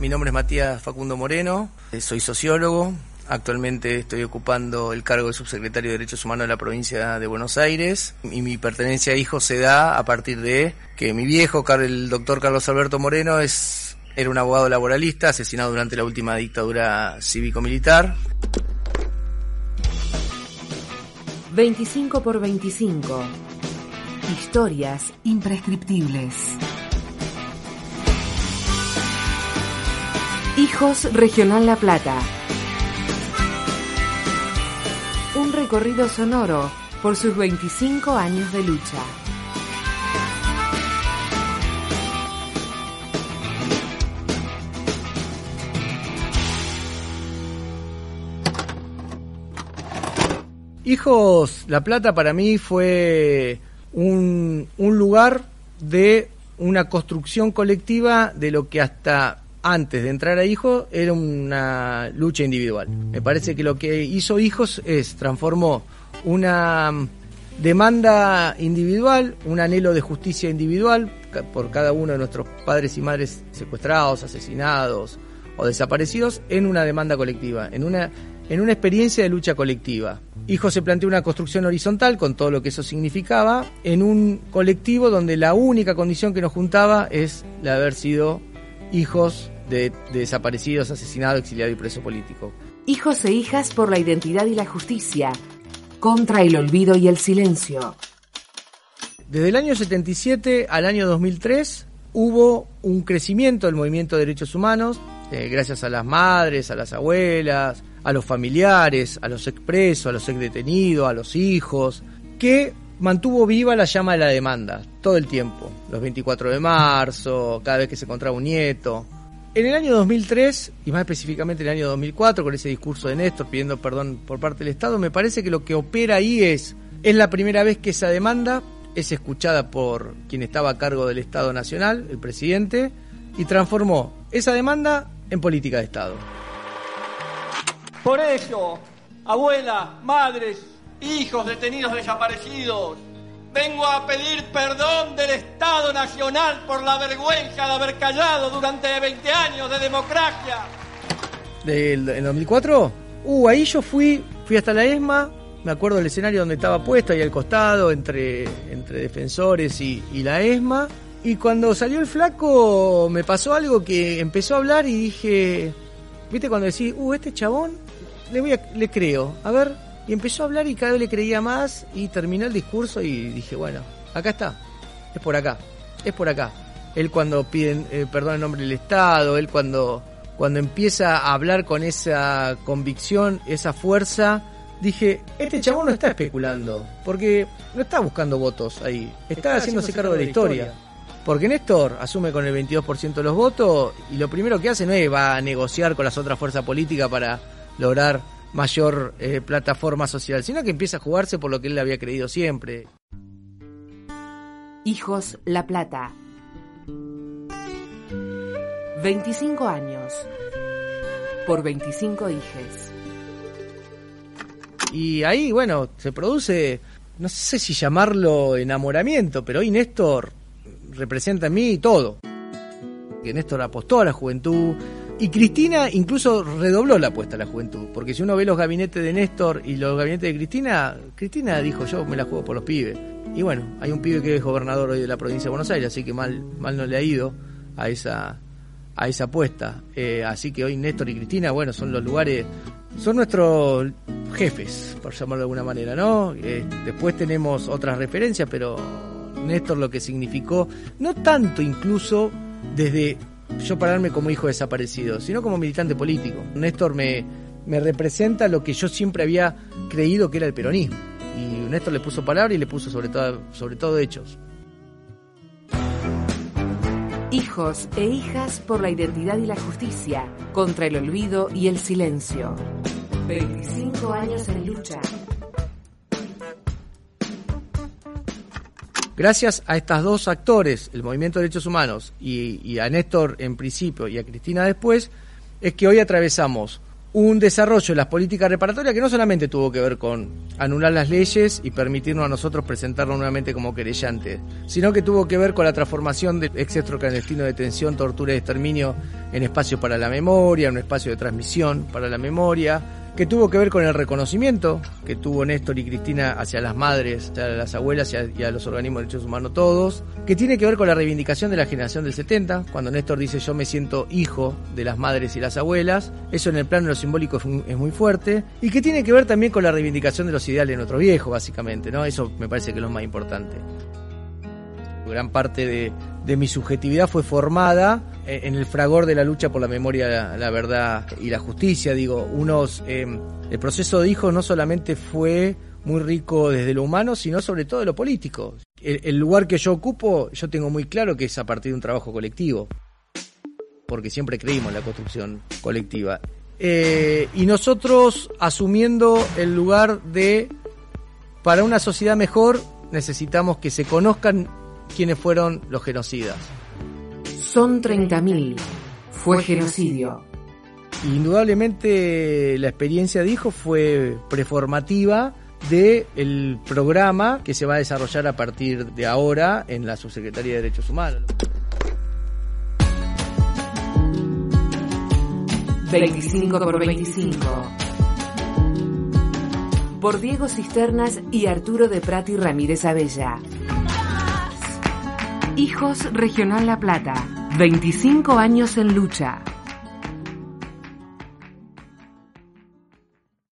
Mi nombre es Matías Facundo Moreno, eh, soy sociólogo, Actualmente estoy ocupando el cargo de subsecretario de Derechos Humanos de la provincia de Buenos Aires y mi pertenencia a hijos se da a partir de que mi viejo, el doctor Carlos Alberto Moreno, es, era un abogado laboralista asesinado durante la última dictadura cívico-militar. 25 por 25. Historias imprescriptibles. Hijos Regional La Plata. Un recorrido sonoro por sus 25 años de lucha. Hijos La Plata para mí fue un, un lugar de una construcción colectiva de lo que hasta antes de entrar a Hijos era una lucha individual. Me parece que lo que hizo Hijos es transformó una demanda individual, un anhelo de justicia individual por cada uno de nuestros padres y madres secuestrados, asesinados o desaparecidos en una demanda colectiva, en una en una experiencia de lucha colectiva. Hijo se planteó una construcción horizontal con todo lo que eso significaba en un colectivo donde la única condición que nos juntaba es la de haber sido hijos de, desaparecidos, asesinados, exiliados y preso político. Hijos e hijas por la identidad y la justicia, contra el olvido y el silencio. Desde el año 77 al año 2003 hubo un crecimiento del movimiento de derechos humanos, eh, gracias a las madres, a las abuelas, a los familiares, a los expresos, a los ex detenidos, a los hijos, que mantuvo viva la llama de la demanda todo el tiempo, los 24 de marzo, cada vez que se encontraba un nieto. En el año 2003, y más específicamente en el año 2004, con ese discurso de Néstor pidiendo perdón por parte del Estado, me parece que lo que opera ahí es, es la primera vez que esa demanda es escuchada por quien estaba a cargo del Estado Nacional, el presidente, y transformó esa demanda en política de Estado. Por eso, abuelas, madres, hijos detenidos desaparecidos, vengo a pedir perdón del Estado Nacional por la vergüenza de haber callado durante 20 años de democracia. ¿Del 2004? Uh, ahí yo fui, fui hasta la ESMA, me acuerdo del escenario donde estaba puesto ahí al costado, entre, entre defensores y, y la ESMA. Y cuando salió el flaco me pasó algo que empezó a hablar y dije, ¿viste cuando decís, uh, este chabón le, voy a, le creo. A ver, y empezó a hablar y cada vez le creía más y terminó el discurso y dije, bueno, acá está, es por acá, es por acá. Él cuando pide eh, perdón en nombre del Estado, él cuando, cuando empieza a hablar con esa convicción, esa fuerza, dije, este chabón no está especulando, porque no está buscando votos ahí, está, haciéndose cargo de la historia. Porque Néstor asume con el 22% de los votos y lo primero que hace no es va a negociar con las otras fuerzas políticas para lograr mayor eh, plataforma social, sino que empieza a jugarse por lo que él había creído siempre. Hijos La Plata. 25 años. Por 25 hijes. Y ahí, bueno, se produce, no sé si llamarlo enamoramiento, pero hoy Néstor representa a mí todo. Que Néstor apostó a la juventud, y Cristina incluso redobló la apuesta a la juventud, porque si uno ve los gabinetes de Néstor y los gabinetes de Cristina, Cristina dijo yo me la juego por los pibes. Y bueno, hay un pibe que es gobernador hoy de la provincia de Buenos Aires, así que mal, mal no le ha ido a esa, a esa apuesta. Eh, así que hoy Néstor y Cristina, bueno, son los lugares, son nuestros jefes, por llamarlo de alguna manera, ¿no? Eh, después tenemos otras referencias, pero Néstor lo que significó, no tanto incluso desde pararme como hijo desaparecido, sino como militante político. Néstor me, me representa lo que yo siempre había creído que era el peronismo. Y Néstor le puso palabra y le puso sobre todo, sobre todo hechos. Hijos e hijas por la identidad y la justicia, contra el olvido y el silencio. 25 años en lucha. Gracias a estos dos actores, el Movimiento de Derechos Humanos y, a Néstor en principio y a Cristina después, es que hoy atravesamos un desarrollo de las políticas reparatorias que no solamente tuvo que ver con anular las leyes y permitirnos a nosotros presentarnos nuevamente como querellantes, sino que tuvo que ver con la transformación del exceso clandestino de detención, tortura y exterminio en espacio para la memoria, un espacio de transmisión para la memoria, que tuvo que ver con el reconocimiento que tuvo Néstor y Cristina hacia las madres, hacia las abuelas y a, los organismos de derechos humanos todos, que tiene que ver con la reivindicación de la generación del 70, cuando Néstor dice yo me siento hijo de las madres y las abuelas, eso en el plano de lo simbólico es muy fuerte, y que tiene que ver también con la reivindicación de los ideales de nuestro viejo, básicamente, ¿no? Eso me parece que es lo más importante. Gran parte de, de mi subjetividad fue formada en el fragor de la lucha por la memoria, la, verdad y la justicia. Digo, unos, eh, el proceso de hijo no solamente fue muy rico desde lo humano, sino sobre todo de lo político. El, lugar que yo ocupo, yo tengo muy claro que es a partir de un trabajo colectivo, porque siempre creímos en la construcción colectiva. Eh, y nosotros asumiendo el lugar de, para una sociedad mejor, necesitamos que se conozcan quiénes fueron los genocidas. Son 30.000. Fue genocidio. Indudablemente la experiencia de hijo fue preformativa del programa que se va a desarrollar a partir de ahora en la Subsecretaría de Derechos Humanos. 25 por 25. Por Diego Cisternas y Arturo de Prati Ramírez Abella. Hijos Regional La Plata. 25 años en lucha.